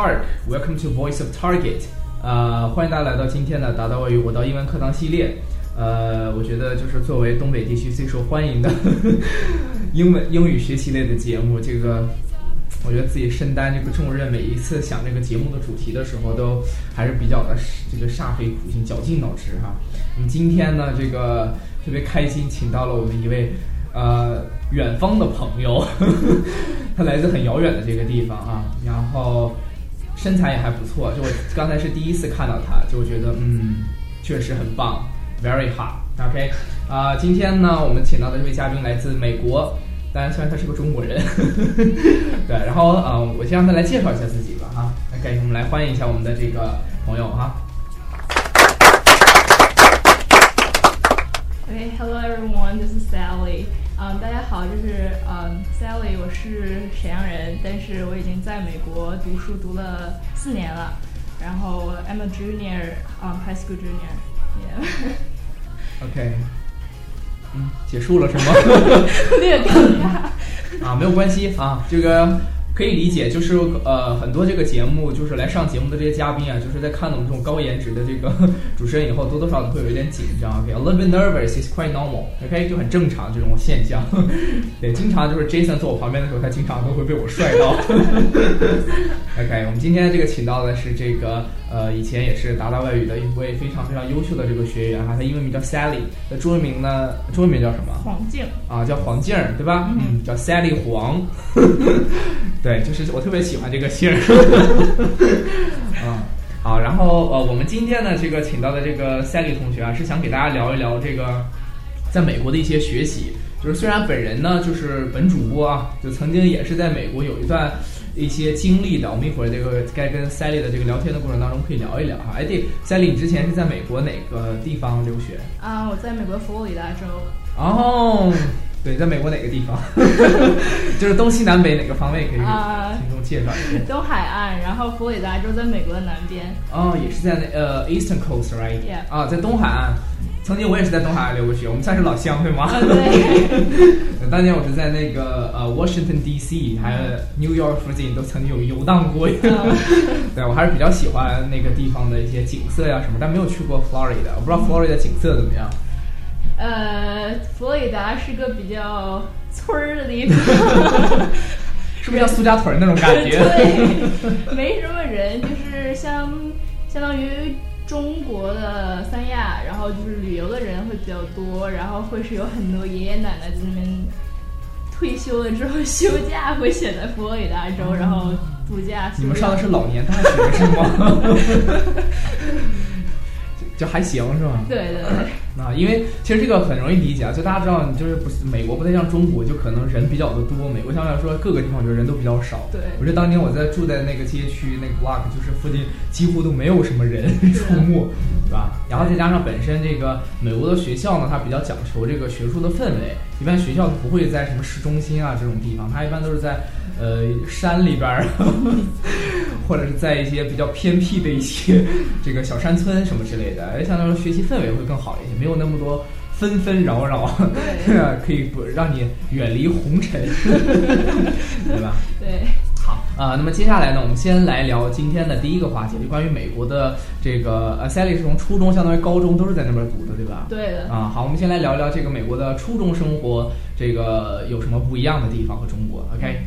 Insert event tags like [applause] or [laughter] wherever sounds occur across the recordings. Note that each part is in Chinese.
Park，Welcome to Voice of Target. 呃，欢迎大家来到今天的达到外语我到英文课堂系列。呃，我觉得就是作为东北地区最受欢迎的 [laughs] 英文英语学习类的节目，这个我觉得自己身担这个重任，每一次想这个节目的主题的时候，都还是比较的这个煞费苦心、绞尽脑汁哈。那么今天呢，这个特别开心，请到了我们一位。呃，远方的朋友，[laughs] 他来自很遥远的这个地方啊，然后身材也还不错。就我刚才是第一次看到他，就觉得嗯，确实很棒，very hot。OK，啊，今天呢，我们请到的这位嘉宾来自美国，当然虽然他是个中国人，[laughs] 对。然后呃，我先让他来介绍一下自己吧哈。OK，我们来欢迎一下我们的这个朋友哈。Okay，hello everyone，this is Sally。嗯，大家好，就是嗯，Sally，我是沈阳人，但是我已经在美国读书读了四年了。然后 I'm a junior，嗯，high school junior、yeah. [laughs] OK，。嗯，结束了是吗？[laughs] 有点尴尬。[laughs] 啊，没有关系啊，这个。可以理解，就是呃，很多这个节目就是来上节目的这些嘉宾啊，就是在看到我们这种高颜值的这个 [laughs] 主持人以后，多多少少会有一点紧张。OK，a little bit nervous is quite normal。OK，就很正常这种现象。[laughs] 对，经常就是 Jason 坐我旁边的时候，他经常都会被我帅到。[laughs] OK，我们今天这个请到的是这个呃，以前也是达达外语的一位非常非常优秀的这个学员哈，他英文名叫 Sally，那中文名呢？中文名叫什么？黄静啊，叫黄静对吧？嗯，叫 Sally 黄。[laughs] 对，就是我特别喜欢这个姓儿。嗯，[laughs] 好，然后呃，我们今天呢，这个请到的这个 Sally 同学啊，是想给大家聊一聊这个在美国的一些学习。就是虽然本人呢，就是本主播啊，就曾经也是在美国有一段一些经历的。我们一会儿这个该跟 Sally 的这个聊天的过程当中可以聊一聊哈。哎，对，Sally，你之前是在美国哪个地方留学？啊，我在美国佛罗里达州。哦。对，在美国哪个地方？[laughs] 就是东西南北哪个方位可以给听众介绍一下？东海岸，然后佛罗里达州在美国的南边。哦，也是在那呃，Eastern Coast，right？Yeah。啊，在东海岸。曾经我也是在东海岸留过学，我们算是老乡，对吗？对。[laughs] 当年我是在那个呃，Washington D.C. 还有 New York 附近都曾经有游荡过。[laughs] 对，我还是比较喜欢那个地方的一些景色呀什么，但没有去过 Florida，我不知道 Florida 景色怎么样。呃，佛罗里达是个比较村儿的地方，[laughs] 是不是像苏家屯那种感觉？对，没什么人，就是相相当于中国的三亚，然后就是旅游的人会比较多，然后会是有很多爷爷奶奶在那边退休了之后休假，会选在佛罗里达州，然后度假。你们上的是老年大学是吗？[laughs] 就还行是吧？对对对。啊，因为其实这个很容易理解啊，就大家知道，你就是不是美国不太像中国，就可能人比较的多。美国相对来说各个地方，我觉得人都比较少。对，我觉得当年我在住在那个街区那个 block，就是附近几乎都没有什么人 [laughs] 出没，对吧？然后再加上本身这个美国的学校呢，它比较讲求这个学术的氛围，一般学校不会在什么市中心啊这种地方，它一般都是在呃山里边儿，[laughs] 或者是在一些比较偏僻的一些这个小山村什么之类的，而相对来说学习氛围会更好一些，没有。那么多纷纷扰扰，[laughs] 可以不让你远离红尘，对吧？对。好啊，那么接下来呢，我们先来聊今天的第一个话题，就关于美国的这个呃，Sally 是从初中相当于高中都是在那边读的，对吧？对的。啊，好，我们先来聊聊这个美国的初中生活，这个有什么不一样的地方和中国？OK。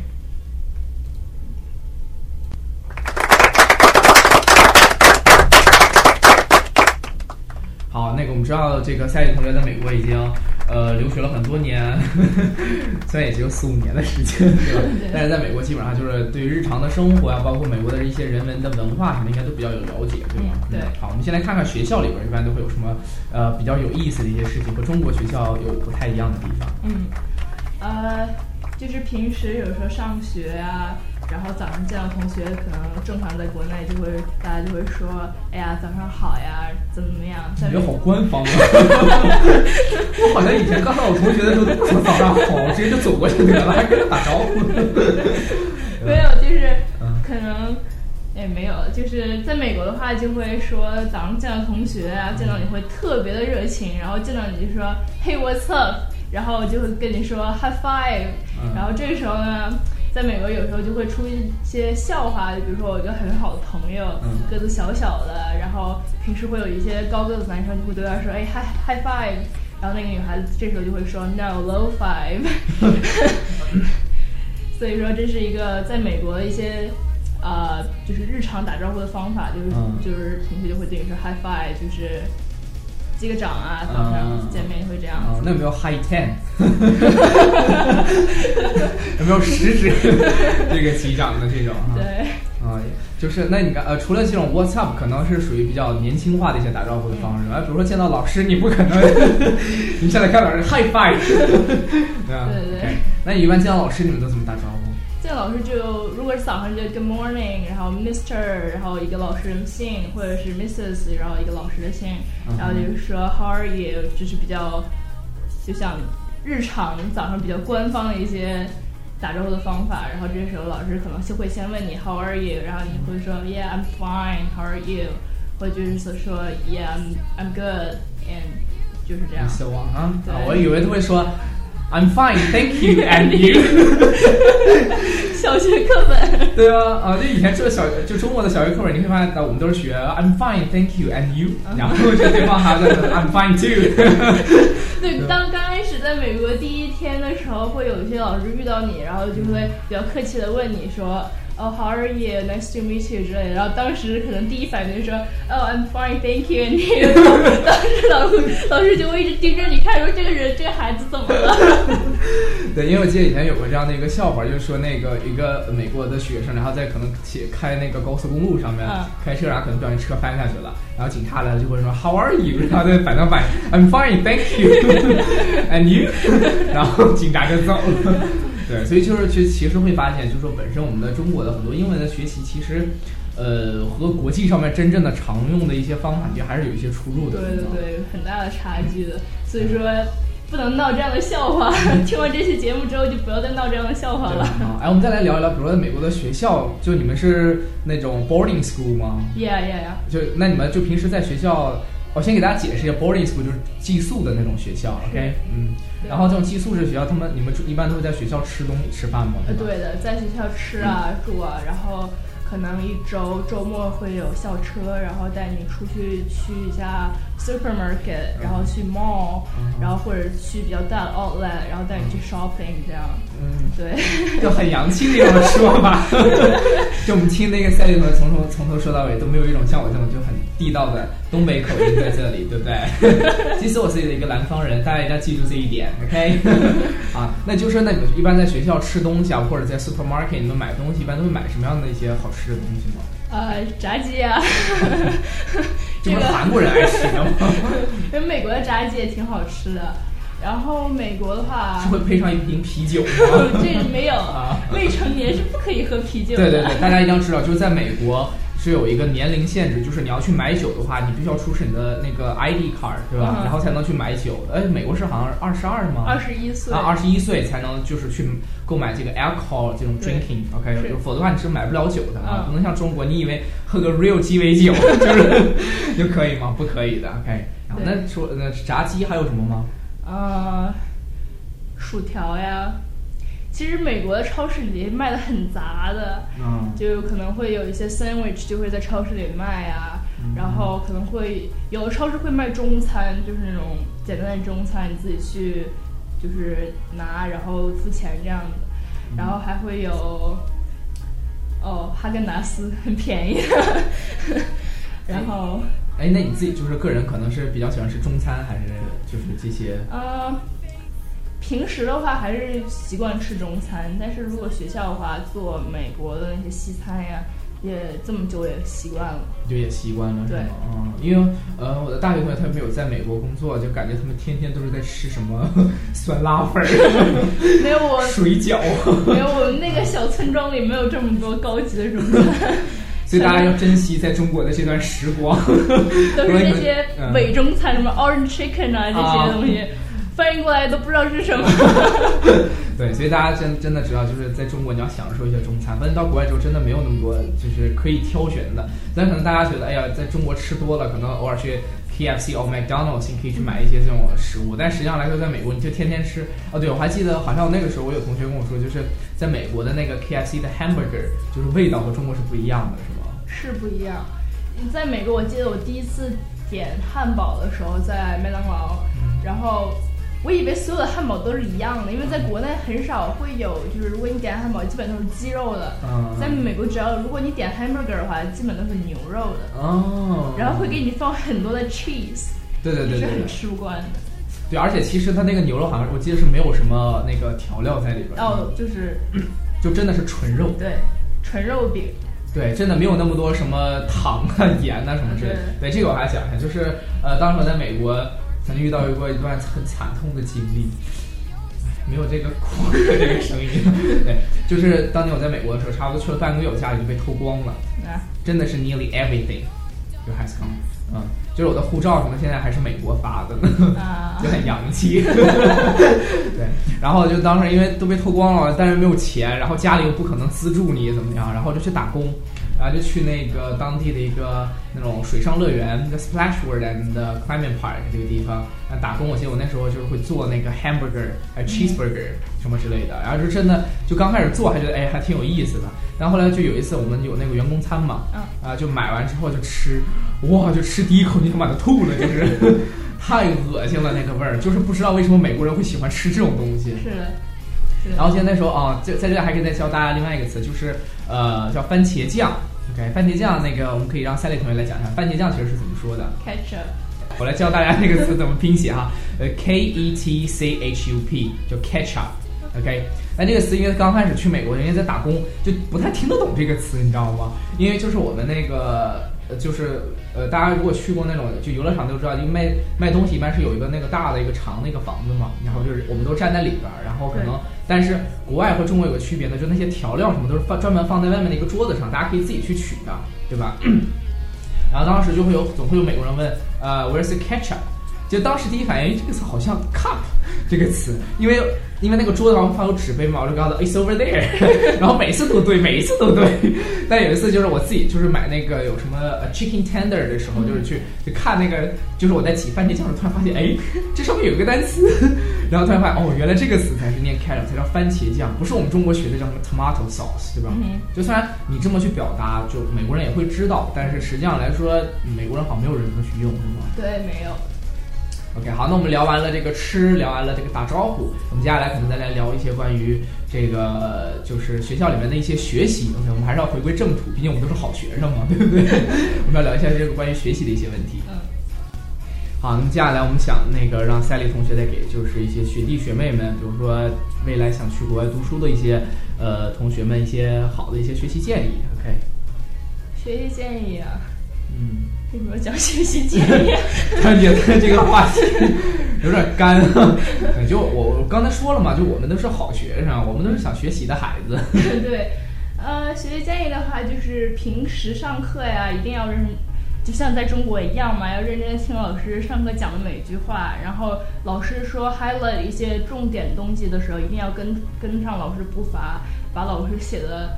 好，那个我们知道，这个夏雨同学在美国已经呃留学了很多年，[laughs] 虽然也只有四五年的时间，对吧？但是在美国基本上就是对于日常的生活啊，包括美国的一些人文的文化什么，应该都比较有了解，对吗？对。好，我们先来看看学校里边一般都会有什么呃比较有意思的一些事情，和中国学校有不太一样的地方。嗯，呃，就是平时有时候上学呀。然后早上见到同学，可能正常在国内就会大家就会说：“哎呀，早上好呀，怎么怎么样？”感觉好官方啊！[laughs] 我好像以前刚到我同学的时候都不说早上好，直接就走过去了，还跟他打招呼。没有，就是可能也没有，就是在美国的话，就会说早上见到同学啊，见到你会特别的热情，然后见到你就说：“Hey, what's up？” 然后就会跟你说 “High five”，然后这个时候呢。在美国有时候就会出一些笑话，就比如说我一个很好的朋友，嗯。个子小小的，然后平时会有一些高个子男生就会对他说，哎，high high five，然后那个女孩子这时候就会说 no low five，[laughs] 所以说这是一个在美国的一些。呃，就是日常打招呼的方法，就是、嗯。就是同学就会对你说 high five，就是击个掌啊，早上嗯见面会这样啊子。，那有没有 high ten？[laughs] 有没有食指这个击掌的这种哈？对，啊，就是那你看呃，除了这种 What's up，可能是属于比较年轻化的一些打招呼的方式。啊，比如说见到老师，你不可能 [laughs] 你现在看老师 high five，[laughs] 对那你一般见到老师，你们都怎么打招呼？这个老师就如果是早上就 Good morning，然后 Mr，然后一个老师的姓，或者是 Mrs，然后一个老师的姓，然后就是说 How are you，就是比较就像日常早上比较官方的一些打招呼的方法。然后这时候老师可能就会先问你 How are you，然后你会说 Yeah I'm fine，How are you，或者就是说 Yeah I'm I'm good，and 就是这样。小王啊我以为他会说 I'm fine, thank you, and you。[laughs] 小学课本。对啊，啊，就以前这小就中国的小学课本，你会发现，呃我们都是学 I'm fine, thank you, and you，然后这对方还在 [laughs] I'm fine too。[laughs] 对，当刚开始在美国第一天的时候，会有一些老师遇到你，然后就会比较客气的问你说，哦、h o w are you? Nice to meet you 之类的。然后当时可能第一反应就是说，哦、i m fine, thank you, and you。当时老师老师就会一直盯着你看，说这个人这个孩子怎么了？[laughs] 对，因为我记得以前有过这样的一个笑话，就是说那个一个美国的学生，然后在可能骑开那个高速公路上面、嗯开车，然后可能不小心车翻下去了，然后警察来了就会说 How are you？然后再反正反应 I'm fine, thank you, [laughs] and you。[laughs] 然后警察就走了。对，所以就是其其实会发现，就是说本身我们的中国的很多英文的学习，其实呃和国际上面真正的常用的一些方法，就还是有一些出入的。对对对，很大的差距的。所以说。不能闹这样的笑话。[laughs] 听完这期节目之后，就不要再闹这样的笑话了。啊，哎，我们再来聊一聊，比如说在美国的学校，就你们是那种 boarding school 吗？Yeah yeah yeah。就那你们就平时在学校，我先给大家解释一下 boarding school 就是寄宿的那种学校，OK，嗯，然后这种寄宿式学校，他们你们一般都会在学校吃东西吃饭吗？呃，对的，在学校吃啊、住啊，然后可能一周周末会有校车，然后带你出去去一下 supermarket，然后去 mall，、嗯然后或者去比较大的 outlet，然后带你去 shopping 这样。嗯，对，[laughs] 就很洋气那种说法。[laughs] 就我们听那个赛丽同学从头从头说到尾都没有一种像我这种就很地道的东北口音在这里，对不对？[laughs] 其实我是一个南方人，大家一定要记住这一点，OK？啊，那就是那你们一般在学校吃东西啊，或者在 supermarket 你们买东西，一般都会买什么样的一些好吃的东西吗？呃，炸鸡啊，这个韩国人爱吃的吗？[laughs] 因为美国的炸鸡也挺好吃的。然后美国的话是，会配上一瓶啤酒吗？[laughs] 这个没有啊，未成年是不可以喝啤酒的。对对对，大家一定要知道，就是在美国是有一个年龄限制，就是你要去买酒的话，你必须要出示你的那个 ID card，对吧？嗯然后才能去买酒。哎，美国是好像二十二吗？二十一岁啊，二十一岁才能就是去购买这个 alcohol 这种 drinking，OK，、是否则的话你是买不了酒的啊，嗯不能像中国，你以为喝个 real 鸡尾酒 [laughs] 就是就可以吗？不可以的，OK。然后那除那炸鸡还有什么吗？呃，薯条呀。其实美国的超市里卖的很杂的，嗯。就可能会有一些 sandwich 就会在超市里卖啊，嗯。然后可能会有的超市会卖中餐，就是那种简单的中餐，你自己去就是拿，然后付钱这样的，嗯。然后还会有哦哈根达斯很便宜，然后哎，那你自己就是个人可能是比较喜欢吃中餐，还是就是这些？呃，平时的话还是习惯吃中餐，但是如果学校的话，做美国的那些西餐呀，也这么久也习惯了。就也习惯了，是对吗？嗯，因为呃，我的大学同学他没有在美国工作，就感觉他们天天都是在吃什么 [laughs] 酸辣粉儿、[laughs] 没有我，[laughs] 水饺，没有我们那个小村庄里没有这么多高级的中餐，所以大家要珍惜在中国的这段时光。都是那些嗯伪中餐，什么 orange chicken 啊这些东西，翻译过来都不知道是什么。[laughs] 对，所以大家真真的知道，就是在中国你要享受一些中餐，反正到国外之后真的没有那么多就是可以挑选的。但可能大家觉得，哎呀，在中国吃多了，可能偶尔去 KFC 或 McDonald's，你可以去买一些这种食物。但实际上来说，在美国你就天天吃。哦，对，我还记得好像那个时候我有同学跟我说，就是在美国的那个 KFC 的 hamburger，就是味道和中国是不一样的，是吗？是不一样。在美国，我记得我第一次点汉堡的时候在麦当劳，然后。我以为所有的汉堡都是一样的，因为在国内很少会有，就是如果你点汉堡，基本都是鸡肉的。在美国，只要如果你点 hamburger 的话，基本都是牛肉的。哦。然后会给你放很多的 cheese。对对对。是很吃不惯的。对，而且其实它那个牛肉好像我记得是没有什么那个调料在里边。哦，就是，[clears throat] 就真的是纯肉。对，纯肉饼。对，真的没有那么多什么糖啊、盐啊什么之类的。对，这个我还讲一下，就是呃，当时我在美国。曾经遇到过一段很惨痛的经历，没有这个哭的这个声音。对，就是当年我在美国的时候，差不多去了半个月，我家里就被偷光了。真的是 nearly everything，就 has come。嗯，就是我的护照什么，现在还是美国发的呢，[laughs] 就很洋气。[laughs] 对，然后就当时因为都被偷光了，但是没有钱，然后家里又不可能资助你怎么样，然后就去打工。然后就去那个当地的一个那种水上乐园 Splash World and Climbing Park 这个地方啊打工。我记得我那时候就是会做那个 hamburger，还有 cheeseburger 什么之类的。然后就真的就刚开始做还觉得哎还挺有意思的。然后后来就有一次我们有那个员工餐嘛，啊就买完之后就吃，哇就吃第一口你想把它吐了，就是 [laughs] 太恶心了那个味儿，就是不知道为什么美国人会喜欢吃这种东西。是的。然后现在说啊，在在这还可以再教大家另外一个词，就是呃叫番茄酱。OK，番茄酱那个我们可以让赛丽同学来讲一下，番茄酱其实是怎么说的？Ketchup。我来教大家这个词怎么拼写哈，呃 K E T C H U P，叫 ketchup。OK，那这个词因为刚开始去美国，因为在打工就不太听得懂这个词，你知道吗？因为就是我们那个。呃，就是呃，大家如果去过那种就游乐场都知道，因为卖卖东西一般是有一个那个大的一个长的一个房子嘛，然后就是我们都站在里边儿，然后可能，但是国外和中国有个区别呢，就那些调料什么都是放专门放在外面的一个桌子上，大家可以自己去取的，对吧？[clears throat] 然后当时就会有总会有美国人问，呃，Where's the ketchup？就当时第一反应，这个词好像 cup 这个词，因为。因为那个桌子上放有纸杯嘛，我就告诉他 It's over there，[laughs] 然后每次都对，每一次都对。[laughs] 但有一次就是我自己就是买那个有什么 chicken tender 的时候，就是去去看那个，就是我在挤番茄酱的时候，突然发现哎，这上面有一个单词，[laughs] 然后突然发现哦，原来这个词才是念 ketchup，才叫番茄酱，不是我们中国学的叫什么 tomato sauce，对吧？就虽然你这么去表达，就美国人也会知道，但是实际上来说，美国人好像没有人这么去用，是吗？对，没有。OK，好，那我们聊完了这个吃，聊完了这个打招呼，我们接下来可能再来聊一些关于这个就是学校里面的一些学习。OK，我们还是要回归正途，毕竟我们都是好学生嘛，对不对？[laughs] 我们要聊一下这个关于学习的一些问题。嗯。好，那么接下来我们想那个让赛丽同学再给就是一些学弟学妹们，比如说未来想去国外读书的一些呃同学们一些好的一些学习建议。OK。学习建议啊。嗯。为什么讲学习建议？感觉这个话题有点 [laughs] 干。就我我刚才说了嘛，就我们都是好学生，我们都是想学习的孩子。对，呃，学习建议的话，就是平时上课呀，一定要认，就像在中国一样嘛，要认真听老师上课讲的每一句话。然后老师说 highlight 一些重点东西的时候，一定要跟跟上老师步伐，把老师写的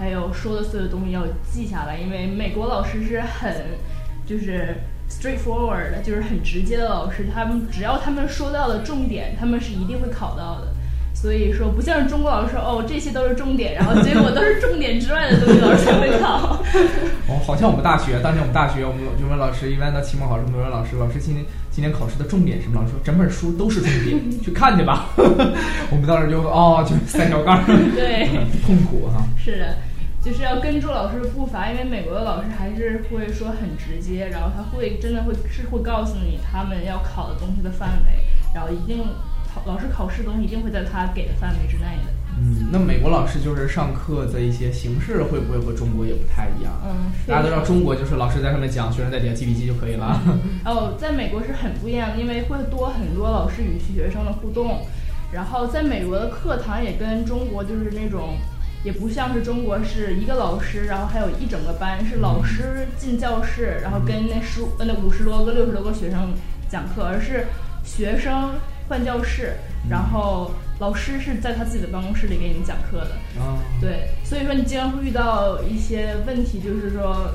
还有说的所有东西要记下来。因为美国老师是很。就是 straightforward 的，就是很直接的老师，他们只要他们说到的重点，他们是一定会考到的。所以说，不像是中国老师哦，这些都是重点，然后结果都是重点之外的东西，老师才会考。[laughs] 哦，好像我们大学，当年我们大学，我们语文老师一般到期末考试，我们问老师，老师今天今年考试的重点什么？老师说整本书都是重点，去看去吧。[laughs] 我们当时就哦，就三条杠，对，[laughs] 痛苦哈。是的。就是要跟住老师的步伐，因为美国的老师还是会说很直接，然后他会真的会是会告诉你他们要考的东西的范围，然后一定考老师考试的东西一定会在他给的范围之内的。嗯，那美国老师就是上课的一些形式会不会和中国也不太一样？嗯，大家都知道中国就是老师在上面讲，学生在底下记笔记就可以了。[laughs] 哦，在美国是很不一样的，因为会多很多老师与学生的互动，然后在美国的课堂也跟中国就是那种。也不像是中国是一个老师，然后还有一整个班，是老师进教室，然后跟那十五、那五十多个、六十多个学生讲课，而是学生换教室，然后老师是在他自己的办公室里给你们讲课的。对，所以说你经常会遇到一些问题，就是说，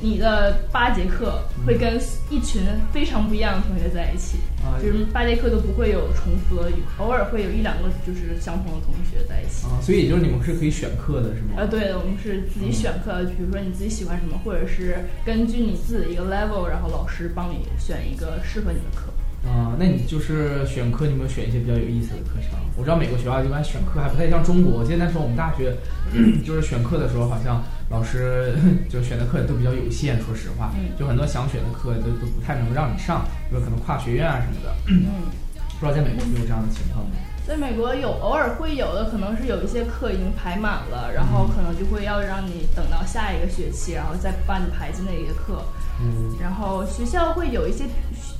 你的八节课会跟一群非常不一样的同学在一起，啊就是八节课都不会有重复的，偶尔会有一两个就是相同的同学在一起。啊，所以也就是你们是可以选课的，是吗？呃，对的，我们是自己选课，比如说你自己喜欢什么，或者是根据你自己的一个 level，然后老师帮你选一个适合你的课。啊，那你就是选课，你有没有选一些比较有意思的课程？我知道美国学校一般选课还不太像中国。我记得那时候我们大学 [clears throat] 就是选课的时候，好像老师 [laughs] 就选的课都比较有限。说实话，嗯就很多想选的课都都不太能让你上，比如可能跨学院啊什么的。嗯，不知道在美国有没有这样的情况吗？在美国有偶尔会有的，可能是有一些课已经排满了，然后可能就会要让你等到下一个学期，然后再把你排进那一个课。嗯然后学校会有一些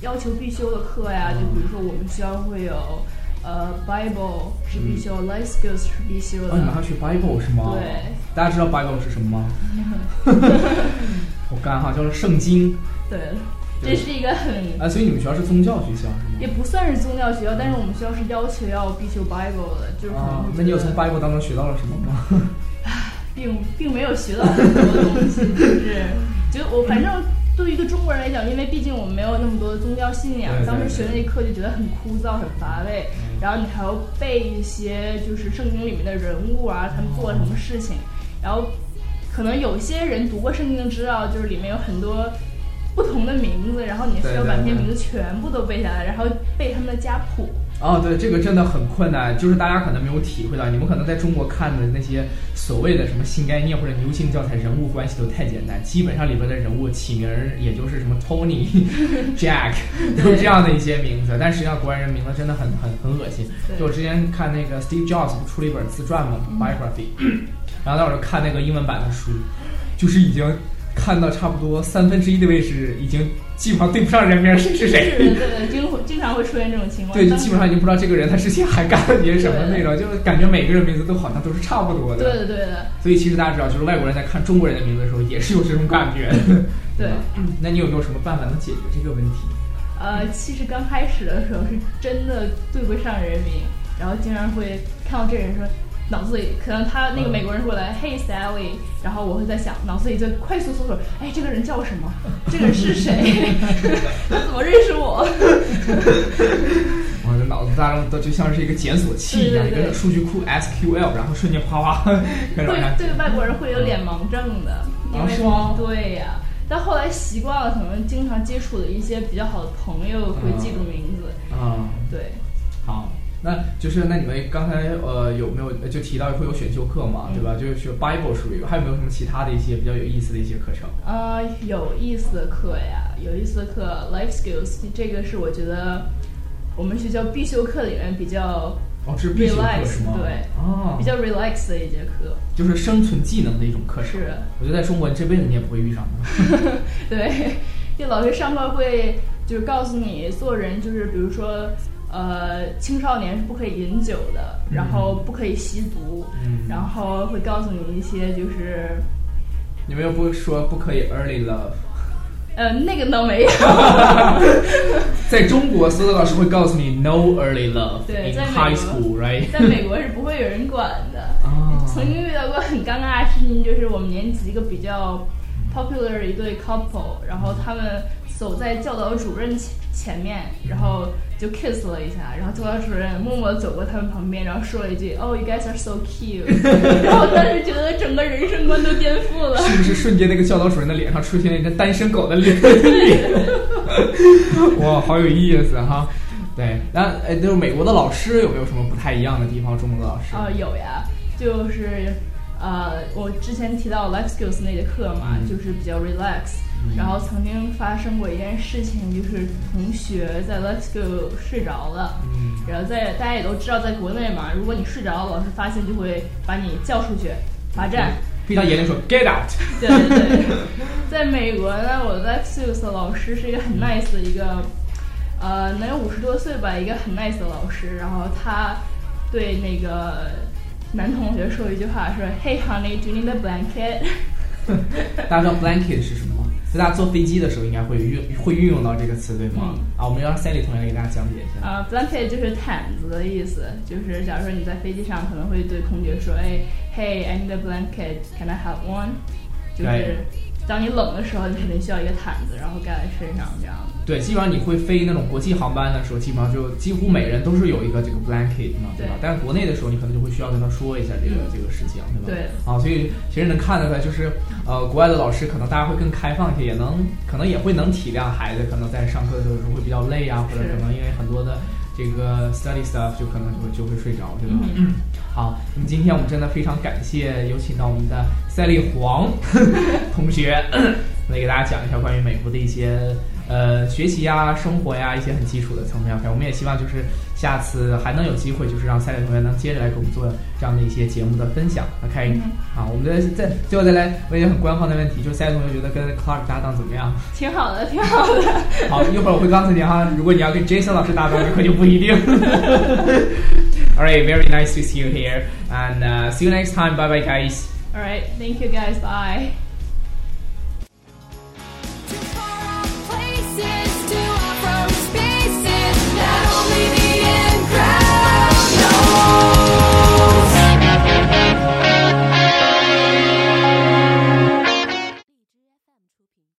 要求必修的课呀，就比如说我们学校会有呃 Bible 是必修、l i f e Skills 是必修的。哦，你们还学 Bible 是吗？对。大家知道 Bible 是什么吗？[laughs] 我干哈，叫做圣经。对，这是一个很啊，所以你们学校是宗教学校是吗？也不算是宗教学校，但是我们学校是要求要必修 Bible 的，就啊那你有从 Bible 当中学到了什么吗？[laughs] 并并没有学到很多东西，就是觉得我反正对于一个中国人来讲，因为毕竟我们没有那么多的宗教信仰，当时学那课就觉得很枯燥、很乏味，嗯然后你还要背一些就是圣经里面的人物啊，他们做了什么事情，然后可能有些人读过圣经的知道，就是里面有很多。不同的名字，然后你需要把那些名字全部都背下来，然后背他们的家谱。哦，对，这个真的很困难，就是大家可能没有体会到，你们可能在中国看的那些所谓的什么新概念或者牛津教材，人物关系都太简单，基本上里边的人物起名儿也就是什么 Tony、[laughs] Jack，都是这样的一些名字，但实际上国外人名字真的很很很恶心。就我之前看那个 Steve Jobs 不出了一本自传嘛，biography，然后那会儿就看那个英文版的书，就是已经看到差不多三分之一的位置，已经基本上对不上人名谁是谁。是的，对对，经会经常会出现这种情况。对，就基本上已经不知道这个人他之前还干了些什么那种，就是感觉每个人名字都好像都是差不多的。对的，对的，所以其实大家知道，就是外国人在看中国人的名字的时候，也是有这种感觉。对嗯。那你有没有什么办法能解决这个问题？呃，其实刚开始的时候是真的对不上人名，然后经常会看到这人说。脑子里可能他那个美国人过来、e y Sally，然后我会在想，脑子里在快速搜索，哎，这个人叫什么？[laughs] 这个人是谁？[laughs] 他怎么认识我？[laughs] 我的脑子当中都就像是一个检索器一样，对对对。一个数据库 SQL，然后瞬间啪啪开始往下对对外国人会有脸盲症的，因为、啊对呀、但后来习惯了，可能经常接触的一些比较好的朋友会记住名字。啊、对，好，那就是那你们刚才呃有没有就提到会有选修课嘛，对吧？就是学 Bible 属于，还有没有什么其他的一些比较有意思的一些课程？呃，有意思的课呀，有意思的课，Life Skills，这个是我觉得我们学校必修课里面比较哦，这是必修课是吗？对啊，比较 relax 的一节课。就是生存技能的一种课程。是，我觉得在中国你这辈子你也不会遇上的。[laughs] 对，就老师上课会就是告诉你做人，就是比如说。呃，青少年是不可以饮酒的，然后不可以吸毒，嗯。然后会告诉你一些就是，你们又不说不可以 early love，呃，那个倒没有，[laughs] 在中国所有的老师会告诉你 no early love 对 in 在美 high 国 school，right？在美国是不会有人管的。啊 [laughs] 曾经遇到过很尴尬的事情，就是我们年级一个比较 popular 的一对 couple，然后他们走在教导主任前前面，然后就 kiss 了一下，然后教导主任默默走过他们旁边，然后说了一句 “Oh, you guys are so cute”，[laughs] 然后当时觉得整个人生观都颠覆了。是不是瞬间那个教导主任的脸上出现了一个单身狗的脸？[laughs] 哇，好有意思哈！对，那哎，就是美国的老师有没有什么不太一样的地方？中国的老师啊、有呀，就是呃，我之前提到 life skills 那节课嘛，嗯就是比较 relax。然后曾经发生过一件事情，就是同学在 life skill 睡着了。嗯然后在大家也都知道，在国内嘛，如果你睡着了，老师发现就会把你叫出去罚站。非常严厉说 get out。对对对，在美国呢，我的 skills 的老师是一个很 nice 的一个，呃，能有五十多岁吧，一个很 nice 的老师。然后他对那个男同学说一句话，说 Hey honey, do you need a blanket？[laughs] 大家知道 blanket 是什么吗？就大家坐飞机的时候应该会运会运用到这个词，对吗？嗯啊，我们让 Sally 同学来给大家讲解一下。啊、b l a n k e t 就是毯子的意思，就是假如说你在飞机上可能会对空姐说，哎，Hey, I need a blanket, can I have one？就是对当你冷的时候，你肯定需要一个毯子，然后盖在身上这样。对，基本上你会飞那种国际航班的时候，基本上就几乎每人都是有一个这个 blanket 嘛，对吧？但是国内的时候，你可能就会需要跟他说一下这个这个事情，对吧？对。啊，所以其实能看得出来，就是呃，国外的老师可能大家会更开放一些，也能可能也会能体谅孩子，可能在上课的时候会比较累啊，或者可能因为很多的。这个 study stuff 就可能就就会睡着，对吧？好，那么今天我们真的非常感谢有请到我们的赛丽黄 [laughs] 同学 [coughs] 来给大家讲一下关于美国的一些。呃，学习呀，生活呀，一些很基础的层面，OK，我们也希望就是下次还能有机会，就是让赛丽同学能接着来给我们做这样的一些节目的分享，OK，好，我们再再最后再来问一个很官方的问题，就是赛丽同学觉得跟 Clark 搭档怎么样？挺好的，挺好的。好，一会儿我会告诉你哈，如果你要跟 Jason 老师搭档，可就不一定。[laughs] All right, very nice to see you here, and see you next time. Bye bye, guys. All right, thank you, guys. Bye. Oh